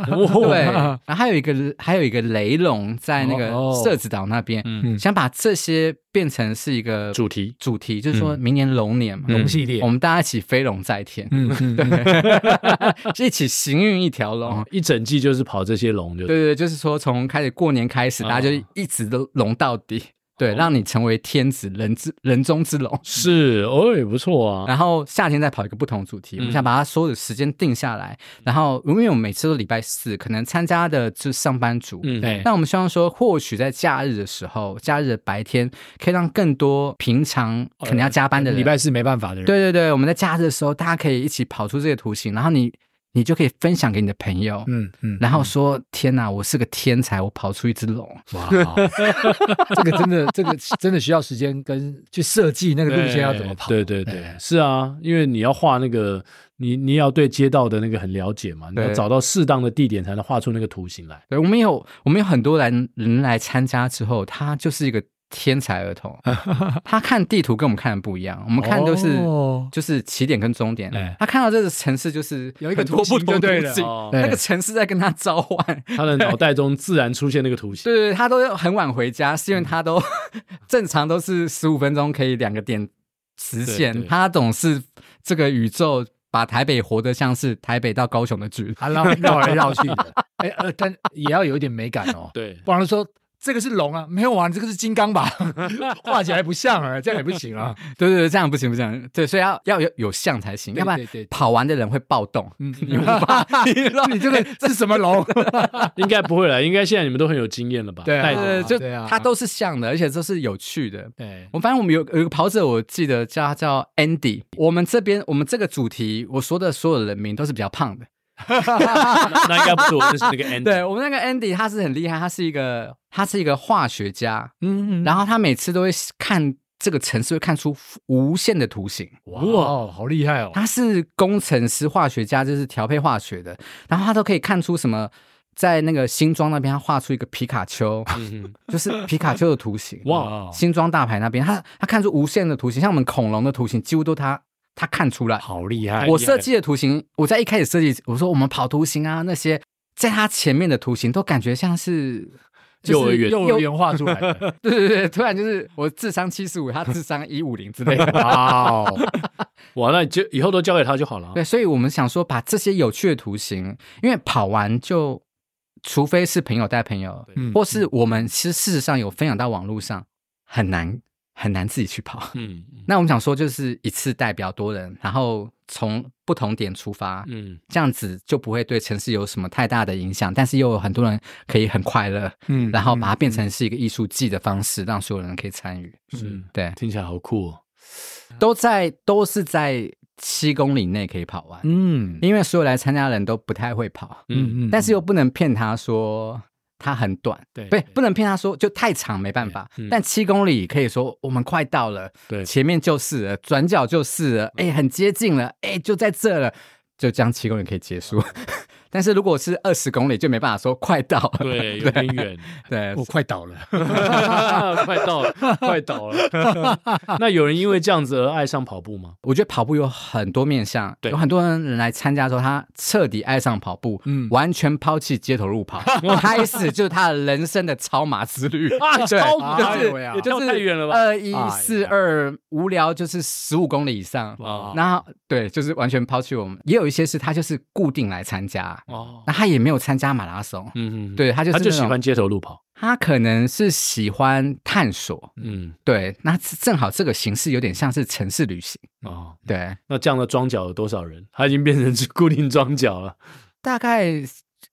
对，然后还有一个还有一个雷龙在那个社子岛那边，嗯，想把这些变成是一个
主题，
主题就是说明年龙年嘛，
龙系列，
我们大家一起飞龙在天，嗯，对，一起行运一条龙，
一整季就是跑这些龙，就
对对，就是说从开始过年开始，大家就一直都龙到底。对，让你成为天子，人之人中之龙
是哦，也不错啊。
然后夏天再跑一个不同主题，我们想把它所有的时间定下来。然后因为我们每次都礼拜四，可能参加的就是上班族，嗯，对。那我们希望说，或许在假日的时候，假日的白天，可以让更多平常可能要加班的人，
礼拜四没办法的人，
对对对，我们在假日的时候，大家可以一起跑出这个图形。然后你你就可以分享给你的朋友，
嗯嗯，
然后说：“天哪，我是个天才，我跑出一只龙。”
哇，这个真的，这个 真的需要时间跟去设计那个路线要怎么跑。
对对对，是啊，因为你要画那个，你你要对街道的那个很了解嘛，你要找到适当的地点才能画出那个图形来。
对，我们有我们有很多人人来参加之后，他就是一个。天才儿童，他看地图跟我们看的不一样。我们看都是就是起点跟终点，他看到这个城市就是
有一个图形对对了，
那个城市在跟他召唤，
他的脑袋中自然出现那个图形。
对对，他都很晚回家，是因为他都 正常都是十五分钟可以两个点实现，他总是这个宇宙把台北活得像是台北到高雄的距离，
他绕绕来绕去的。哎呃，但也要有一点美感哦，
对，
不然说。这个是龙啊，没有啊，这个是金刚吧？画起来不像啊，这样也不行啊。
对对对，这样不行不行。对，所以要要有有像才行，要不然跑完的人会暴动。嗯，你
你这个这是什么龙？
应该不会了，应该现在你们都很有经验了吧？
对对，就它都是像的，而且都是有趣的。对，我反正我们有有一个跑者，我记得叫他叫 Andy。我们这边我们这个主题，我说的所有的人名都是比较胖的。
那应该不是我认识那个 Andy。
对，我们那个 Andy，他是很厉害，他是一个他是一个化学家，嗯，然后他每次都会看这个城市，会看出无限的图形。
哇，好厉害哦！
他是工程师、化学家，就是调配化学的，然后他都可以看出什么，在那个新庄那边，他画出一个皮卡丘，就是皮卡丘的图形。哇，新庄大牌那边，他他看出无限的图形，像我们恐龙的图形，几乎都他。他看出来，
好厉害！
我设计的图形，我在一开始设计，我说我们跑图形啊，那些在他前面的图形都感觉像是
幼儿园
幼儿园 画出来的。
对对对，突然就是我智商七十五，他智商一五零之类的。哇，
哇，那就以后都交给他就好了。
对，所以我们想说，把这些有趣的图形，因为跑完就，除非是朋友带朋友，或是我们其实事实上有分享到网络上，很难。很难自己去跑，嗯，那我们想说就是一次带比较多人，然后从不同点出发，嗯，这样子就不会对城市有什么太大的影响，但是又有很多人可以很快乐，嗯，然后把它变成是一个艺术季的方式，让所有人可以参与，
嗯，
对，
听起来好酷哦，
都在都是在七公里内可以跑完，嗯，因为所有来参加的人都不太会跑，嗯嗯，但是又不能骗他说。它很短，对，不不能骗他说就太长没办法，但七公里可以说我们快到了，对，前面就是了，转角就是了，哎，很接近了，哎，就在这了，就这样七公里可以结束。但是如果是二十公里，就没办法说快到了，
对，有点远，
对，
我快倒了，
快到了，快倒了。那有人因为这样子而爱上跑步吗？
我觉得跑步有很多面向，对，有很多人来参加的时候，他彻底爱上跑步，嗯，完全抛弃街头路跑，开始就是他的人生的超马之旅。
啊，超
就是也就是太远了吧，二一四二无聊就是十五公里以上，然后对，就是完全抛弃我们。也有一些是他就是固定来参加。哦，那他也没有参加马拉松，嗯嗯，对，他就是他
就喜欢街头路跑，
他可能是喜欢探索，嗯，对，那正好这个形式有点像是城市旅行哦，对，
那这样的庄脚有多少人？他已经变成固定庄脚了，
大概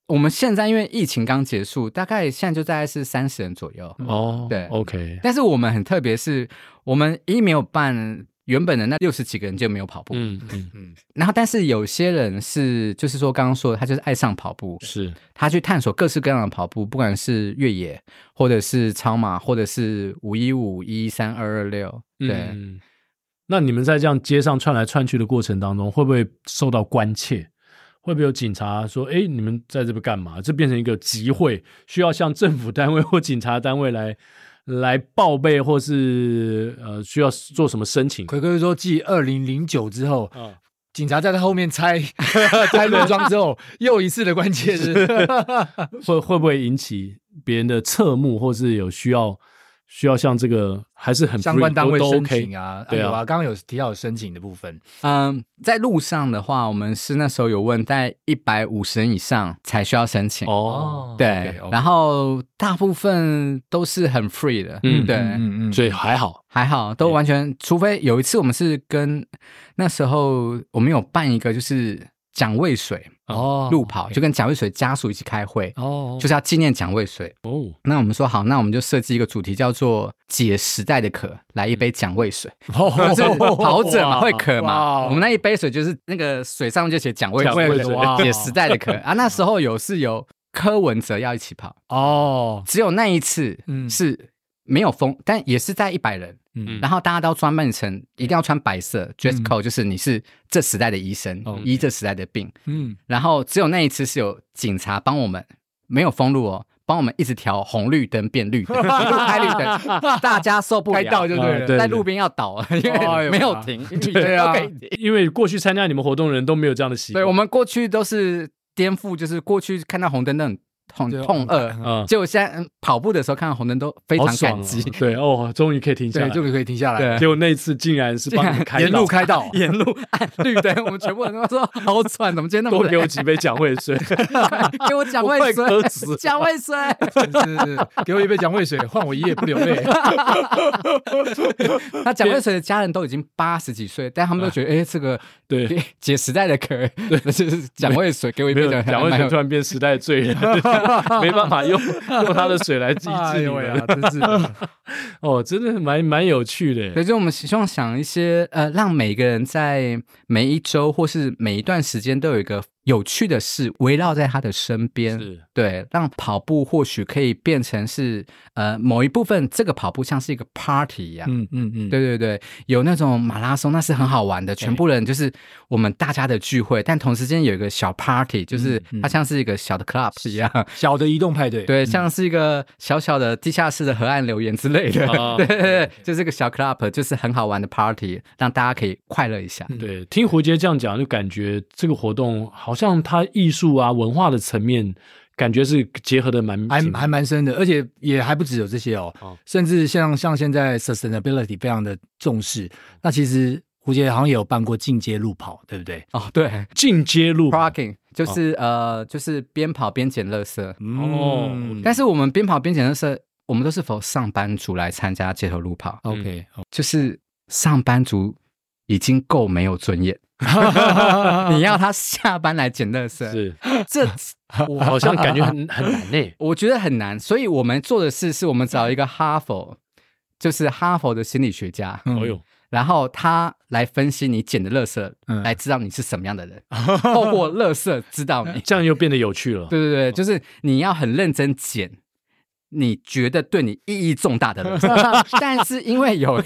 我们现在因为疫情刚结束，大概现在就大概是三十人左右哦，对
，OK，
但是我们很特别，是我们一没有办。原本的那六十几个人就没有跑步，嗯嗯嗯，然后但是有些人是，就是说刚刚说的，他就是爱上跑步，
是
他去探索各式各样的跑步，不管是越野，或者是超马，或者是五一五一三二二六，对。嗯，
那你们在这样街上窜来窜去的过程当中，会不会受到关切？会不会有警察说：“哎，你们在这边干嘛？”这变成一个集会，需要向政府单位或警察单位来。来报备，或是呃需要做什么申请？
奎哥说，继二零零九之后，嗯、警察在他后面拆 拆门装之后，又一次的关键是，
会会不会引起别人的侧目，或是有需要？需要像这个还是很
相关单位申请啊？对啊，刚刚有提到有申请的部分。
嗯，在路上的话，我们是那时候有问，在一百五十人以上才需要申请哦。对，然后大部分都是很 free 的。嗯，对，嗯
嗯，所以还好，
还好，都完全，除非有一次我们是跟那时候我们有办一个就是。讲渭水
哦，
路跑，就跟蒋渭水家属一起开会，
哦，
就是要纪念蒋渭水。
哦，
那我们说好，那我们就设计一个主题，叫做“解时代的渴，来一杯蒋渭水”。就是跑者嘛，会渴嘛。我们那一杯水就是那个水上面就写蒋渭水，解时代的渴啊。那时候有是有柯文哲要一起跑。
哦，
只有那一次是没有封，但也是在一百人。
嗯，
然后大家都装扮成一定要穿白色，dress code 就是你是这时代的医生，医这时代的病。嗯，然后只有那一次是有警察帮我们，没有封路哦，帮我们一直调红绿灯变绿灯，开绿灯，大家受不了，
开道就对了，
在路边要倒，因为没有停。
对啊，因为过去参加你们活动的人都没有这样的习惯。
对，我们过去都是颠覆，就是过去看到红灯那痛痛饿，嗯，结果现在跑步的时候看到红灯都非常感激，
对哦，终于可以停下来，
终于可以停下来。
结果那次竟然是帮你开
沿路开道，
沿路按绿灯，我们全部人都说好喘，怎么今天那么累？
多给我几杯蒋渭水，
给我蒋渭水，蒋渭水，
是给我一杯蒋渭水，换我一夜不流泪。
那蒋渭水的家人都已经八十几岁，但他们都觉得，哎，这个对。解时代的渴，就是蒋渭水，给我一杯
蒋渭水，突然变时代的罪人。没办法用 用他的水来祭祀你们啊！真是 哦，真的蛮蛮有趣的。
所以，就我们希望想一些呃，让每个人在每一周或是每一段时间都有一个。有趣的事围绕在他的身边，是。对，让跑步或许可以变成是呃某一部分，这个跑步像是一个 party 一样，嗯嗯嗯，对对对，有那种马拉松，那是很好玩的，全部人就是我们大家的聚会，但同时间有一个小 party，就是它像是一个小的 club 一样，
小的移动派对，
对，像是一个小小的地下室的河岸留言之类的，对对对，就是个小 club，就是很好玩的 party，让大家可以快乐一下。
对，听胡杰这样讲，就感觉这个活动好。像它艺术啊文化的层面，感觉是结合的蛮
还还蛮深的，而且也还不只有这些哦，哦甚至像像现在 sustainability 非常的重视。那其实胡杰好像也有办过进阶路跑，对不对？
哦，对，
进阶路
parking 就是、哦、呃，就是边跑边捡垃圾哦。但是我们边跑边捡垃圾，我们都是否上班族来参加街头路跑
？OK，、嗯、
就是上班族已经够没有尊严。你要他下班来捡垃圾，
是
这
我 好像感觉很很难呢。
我觉得很难，所以我们做的事是我们找一个哈佛，就是哈佛的心理学家，
哦呦，
然后他来分析你捡的垃圾，来知道你是什么样的人，透过垃圾知道你，
这样又变得有趣了。
对对对，就是你要很认真捡。你觉得对你意义重大的人，但是因为有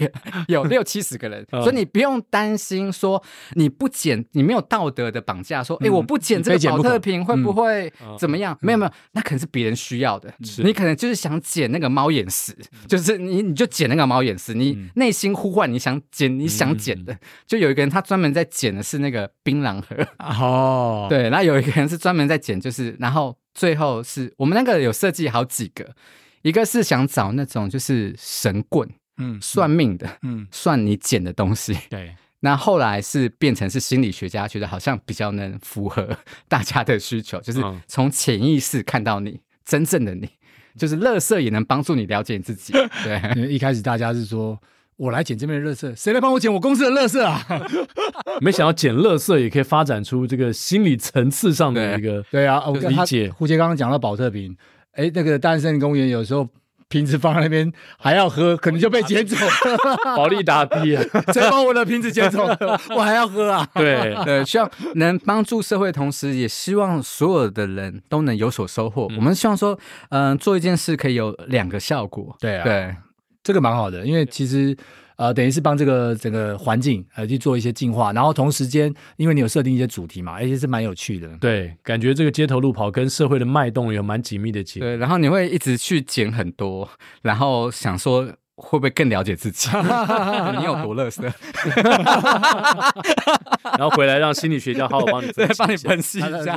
有六七十个人，所以你不用担心说你不捡，你没有道德的绑架，说哎我不捡这个保特瓶会不会怎么样？没有没有，那可能是别人需要的，你可能就是想捡那个猫眼石，就是你你就捡那个猫眼石，你内心呼唤你想捡你想捡的，就有一个人他专门在捡的是那个槟榔盒。哦，对，那有一个人是专门在捡，就是然后。最后是我们那个有设计好几个，一个是想找那种就是神棍，嗯，算命的，嗯，算你捡的东西，对。那后来是变成是心理学家觉得好像比较能符合 大家的需求，就是从潜意识看到你真正的你，就是乐色也能帮助你了解你自己。对，
因为一开始大家是说。我来捡这边的垃圾，谁来帮我捡我公司的垃圾啊？
没想到捡垃圾也可以发展出这个心理层次上的一
个对，啊，我，
理解。
胡杰刚刚讲到保特瓶，哎，那个大安森林公园有时候瓶子放在那边还要喝，可能就被捡走。
保利达 B 啊，
谁把我的瓶子捡走了？我还要喝啊？
对
对，希望能帮助社会，同时也希望所有的人都能有所收获。嗯、我们希望说，嗯、呃，做一件事可以有两个效果。
对啊，
对。
这个蛮好的，因为其实呃，等于是帮这个整个环境呃去做一些净化，然后同时间，因为你有设定一些主题嘛，而且是蛮有趣的。
对，感觉这个街头路跑跟社会的脉动有蛮紧密的结合。
对，然后你会一直去捡很多，然后想说会不会更了解自己？你有多乐色？
然后回来让心理学家好好帮你分析
帮你分析一下。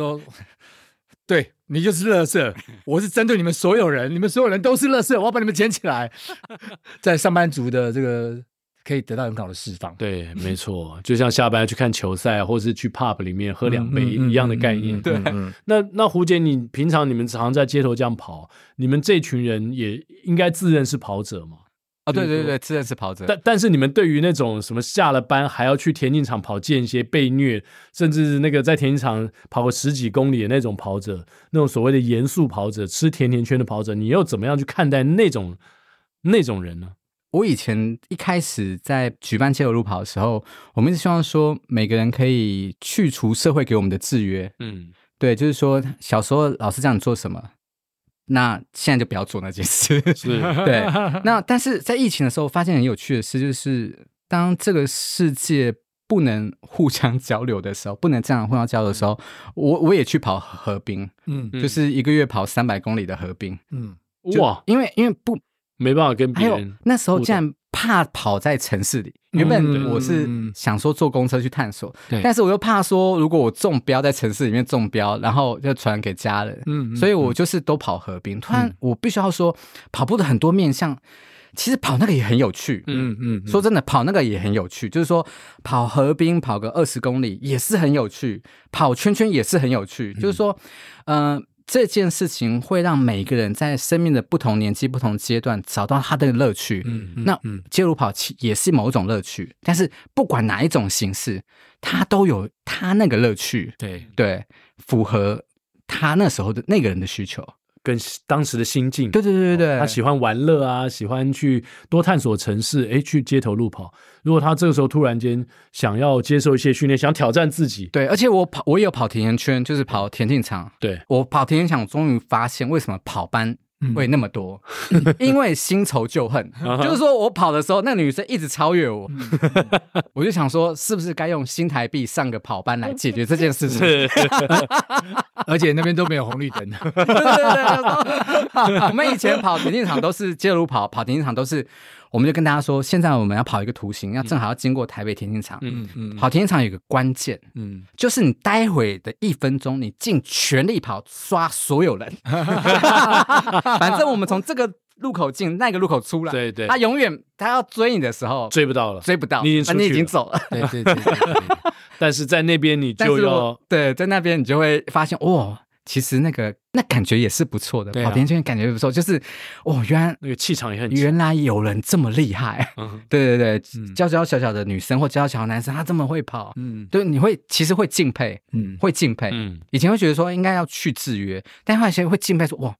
对，你就是乐色，我是针对你们所有人，你们所有人都是乐色，我要把你们捡起来，在上班族的这个可以得到很好的释放。
对，没错，就像下班去看球赛，或是去 pub 里面喝两杯一样的概念。
对，
那那胡姐，你平常你们常常在街头这样跑，你们这群人也应该自认是跑者吗？
哦，对对对，吃的是跑者。
但但是你们对于那种什么下了班还要去田径场跑间歇被虐，甚至那个在田径场跑个十几公里的那种跑者，那种所谓的严肃跑者、吃甜甜圈的跑者，你又怎么样去看待那种那种人呢？
我以前一开始在举办街头路跑的时候，我们是希望说每个人可以去除社会给我们的制约。嗯，对，就是说小时候老师叫你做什么，那现在就不要做那件事。是，对。那但是在疫情的时候，发现很有趣的事，就是当这个世界不能互相交流的时候，不能这样互相交流的时候，我我也去跑河滨，嗯，就是一个月跑三百公里的河滨，嗯，哇，因为因为不。
没办法跟别人。还有
那时候竟然怕跑在城市里，原本我是想说坐公车去探索，嗯、但是我又怕说如果我中标在城市里面中标，然后就传给家人，嗯，所以我就是都跑河滨。突然我必须要说，跑步的很多面向，其实跑那个也很有趣，嗯嗯。说真的，跑那个也很有趣，就是说跑河滨跑个二十公里也是很有趣，跑圈圈也是很有趣，就是说，嗯、呃。这件事情会让每个人在生命的不同年纪、不同阶段找到他的乐趣。嗯，嗯，那街舞跑其也是某种乐趣，但是不管哪一种形式，他都有他那个乐趣。对对，符合他那时候的那个人的需求。
跟当时的心境，
对对对对对，
他喜欢玩乐啊，喜欢去多探索城市，哎，去街头路跑。如果他这个时候突然间想要接受一些训练，想挑战自己，
对，而且我跑，我也有跑田径圈，就是跑田径场。
对，
我跑田径场，终于发现为什么跑班。会那么多，因为新仇旧恨，就是说我跑的时候，那女生一直超越我，我就想说，是不是该用新台币上个跑班来解决这件事情？
而且那边都没有红绿灯。
对对对，我们以前跑田径场都是街路跑，跑田径场都是。我们就跟大家说，现在我们要跑一个图形，要正好要经过台北田径场。嗯嗯，跑田径场有个关键，嗯，就是你待会的一分钟，你尽全力跑，刷所有人。反正我们从这个路口进，那个路口出来。
对对，
他永远他要追你的时候，
追不到了，
追不到，
你已
经走了。
对对对，但是在那边你就要
对，在那边你就会发现，哇。其实那个那感觉也是不错的，跑田径感觉不错，就是哦，原来
那个气场也很，
原来有人这么厉害，对对对，娇娇小小的女生或娇娇小的男生，他这么会跑，嗯，对，你会其实会敬佩，嗯，会敬佩，嗯，以前会觉得说应该要去制约，但后来现在会敬佩说，哇，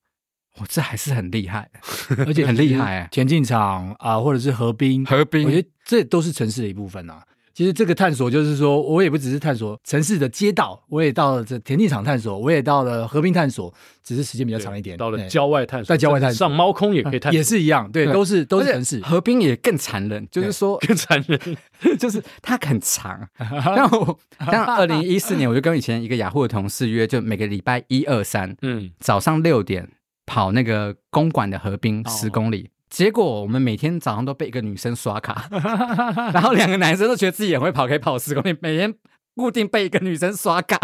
我这还是很厉害，
而且很厉害，田径场啊，或者是河滨，
河滨，
我觉得这都是城市的一部分啊。其实这个探索就是说，我也不只是探索城市的街道，我也到了这田径场探索，我也到了河滨探索，只是时间比较长一点。
到了郊外探索，
在郊外探索，
上猫空也可以探索，
也是一样，对，都是都是城市。
河滨也更残忍，就是说
更残忍，
就是它很长。像我像二零一四年，我就跟以前一个雅虎的同事约，就每个礼拜一二三，嗯，早上六点跑那个公馆的河滨十公里。结果我们每天早上都被一个女生刷卡，然后两个男生都觉得自己也会跑，可以跑十公里。每天固定被一个女生刷卡，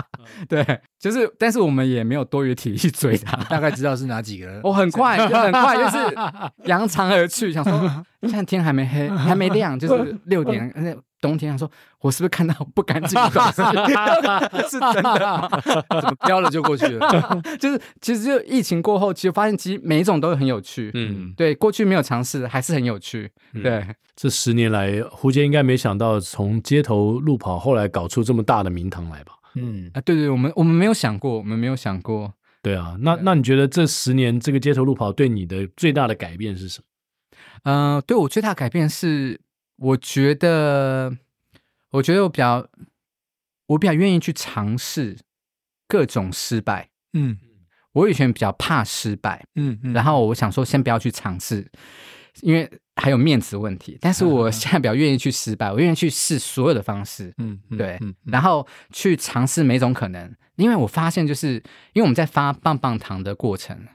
对，就是，但是我们也没有多余体力去追她。
大概知道是哪几个人。
我很快，就很快，就是 扬长而去，想说，你看天还没黑，还没亮，就是六点，那冬天，他说。我是不是看到不干净的东西？是真的，
怎么 飘 了就过去了？
就是其实就疫情过后，其实发现其实每一种都很有趣。嗯，对，过去没有尝试，还是很有趣。对，嗯、
这十年来，胡杰应该没想到从街头路跑后来搞出这么大的名堂来吧？
嗯啊，对对，我们我们没有想过，我们没有想过。
对啊，那那你觉得这十年这个街头路跑对你的最大的改变是什么？
嗯、呃，对我最大改变是，我觉得。我觉得我比较，我比较愿意去尝试各种失败。嗯，我以前比较怕失败。嗯，嗯，然后我想说，先不要去尝试，因为还有面子问题。但是我现在比较愿意去失败，我愿意去试所有的方式。嗯，对，然后去尝试每种可能。因为我发现，就是因为我们在发棒棒糖的过程，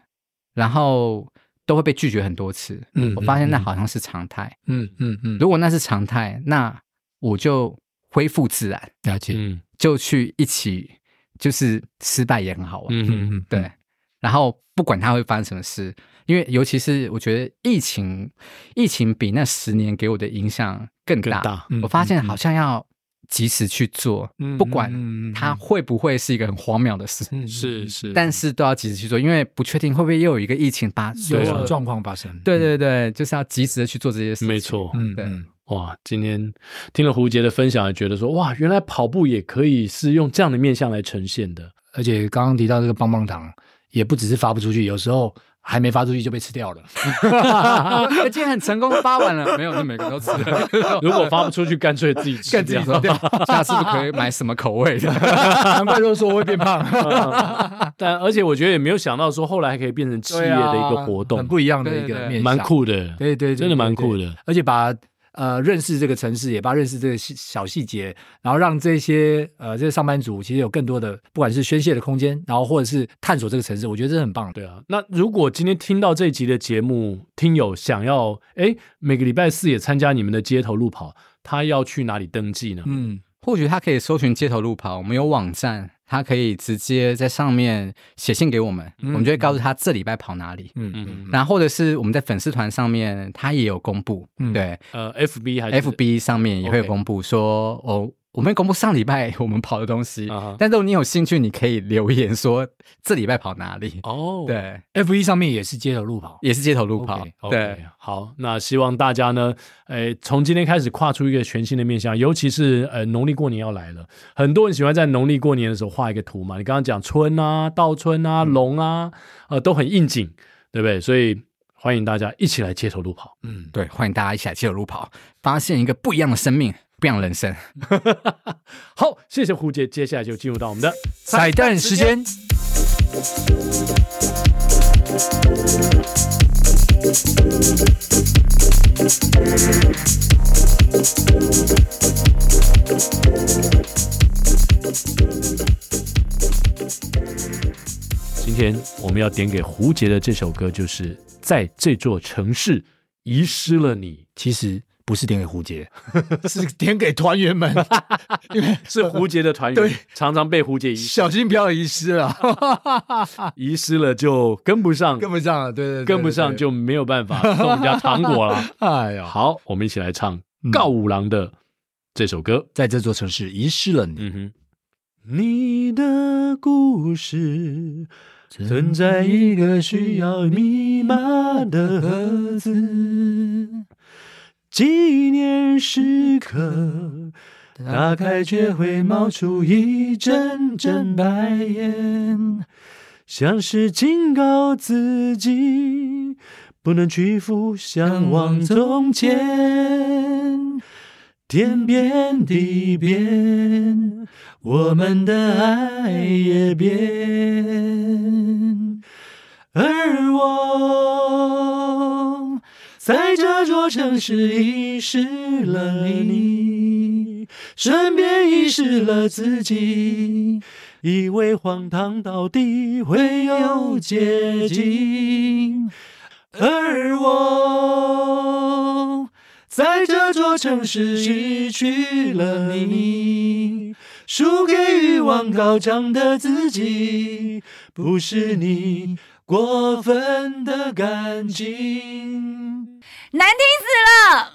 然后都会被拒绝很多次。嗯，我发现那好像是常态。嗯嗯嗯，如果那是常态，那我就。恢复自然，
了解，嗯，
就去一起，就是失败也很好玩，嗯嗯嗯，对。然后不管它会发生什么事，因为尤其是我觉得疫情，疫情比那十年给我的影响更大。更大，我发现好像要及时去做，
嗯
不管它会不会是一个很荒谬的事，
嗯
是是，
但是都要及时去做，因为不确定会不会又有一个疫情把所有
什么状况发生？
对对对，就是要及时的去做这些事情。
没
错，
嗯对，
哇，今天听了胡杰的分享，也觉得说哇，原来跑步也可以是用这样的面向来呈现的。
而且刚刚提到这个棒棒糖，也不只是发不出去，有时候还没发出去就被吃掉了。
而且很成功发完了，没有就每个都吃了。
如果发不出去，干脆自己吃
干自己
掉。
掉，下次可以买什么口味的？
难怪都说我会变胖。
但而且我觉得也没有想到说后来还可以变成企业的一个活动，
很不一样的一个面向，
蛮酷的。
对对，对
真的蛮酷。的。
而且把呃认识这个城市，也罢认识这个细小细节，然后让这些呃这些上班族其实有更多的不管是宣泄的空间，然后或者是探索这个城市，我觉得这很棒。
对啊，那如果今天听到这一集的节目，听友想要哎每个礼拜四也参加你们的街头路跑，他要去哪里登记呢？
嗯，
或许他可以搜寻街头路跑，我们有网站，他可以直接在上面写信给我们，
嗯
我们就会告诉他这礼拜跑哪里。
嗯
嗯
嗯
然后或者是我们在粉丝团上面，他也有公布，
嗯
对
呃，FB 还是
，FB 上面也会有公布说哦。我们会公布上礼拜我们跑的东西，但如果你有兴趣，你可以留言说这礼拜跑哪里。
哦，
对
，，F 一上面也是街头路跑。
也是街头路跑。对
好，那希望大家呢，诶，从今天开始跨出一个全新的面向，尤其是呃农历过年要来了，很多人喜欢在农历过年的时候画一个图嘛。你刚刚讲春啊、倒春啊、龙啊，呃，都很应景，对不对？所以欢迎大家一起来街头路跑。
嗯，
对，欢迎大家一起来街头路跑，发现一个不一样的生命，不一样的人生。
好，谢谢胡杰，接下来就进入到我们的
彩蛋时间。
今天我们要点给胡杰的这首歌，就是在这座城市遗失了你，
其实不是点给胡杰，是点给团员们，因为
是胡杰的团员，
对。
常常被胡杰遗失，
小心不要遗失了，
遗失了就跟不上，
跟不上了，对对，对
跟不上，就没有办法送人家糖果了。
哎呀，
好，我们一起来唱
嗯。
告五郎的这首歌。
在这座城市遗失了你，
嗯哼，你的故事存在一个需要密码的盒子，纪念时刻，打开却会冒出一阵阵白烟，像是警告自己不能屈服，向往从前。天变地变，我们的爱也变，而我在这座城市遗失了你，顺便遗失了自己，以为荒唐到底会有捷径，而我。在这座城市失去了你，输给欲望高涨的自己，不是你过分的感情。
难听死了！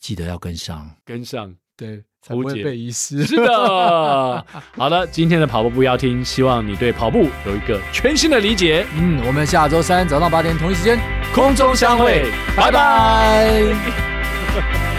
记得要跟上，
跟上，
对，才不会被遗失。
是的。好了，今天的跑步不要听，希望你对跑步有一个全新的理解。
嗯，我们下周三早上八点同一时间
空中相会，拜拜。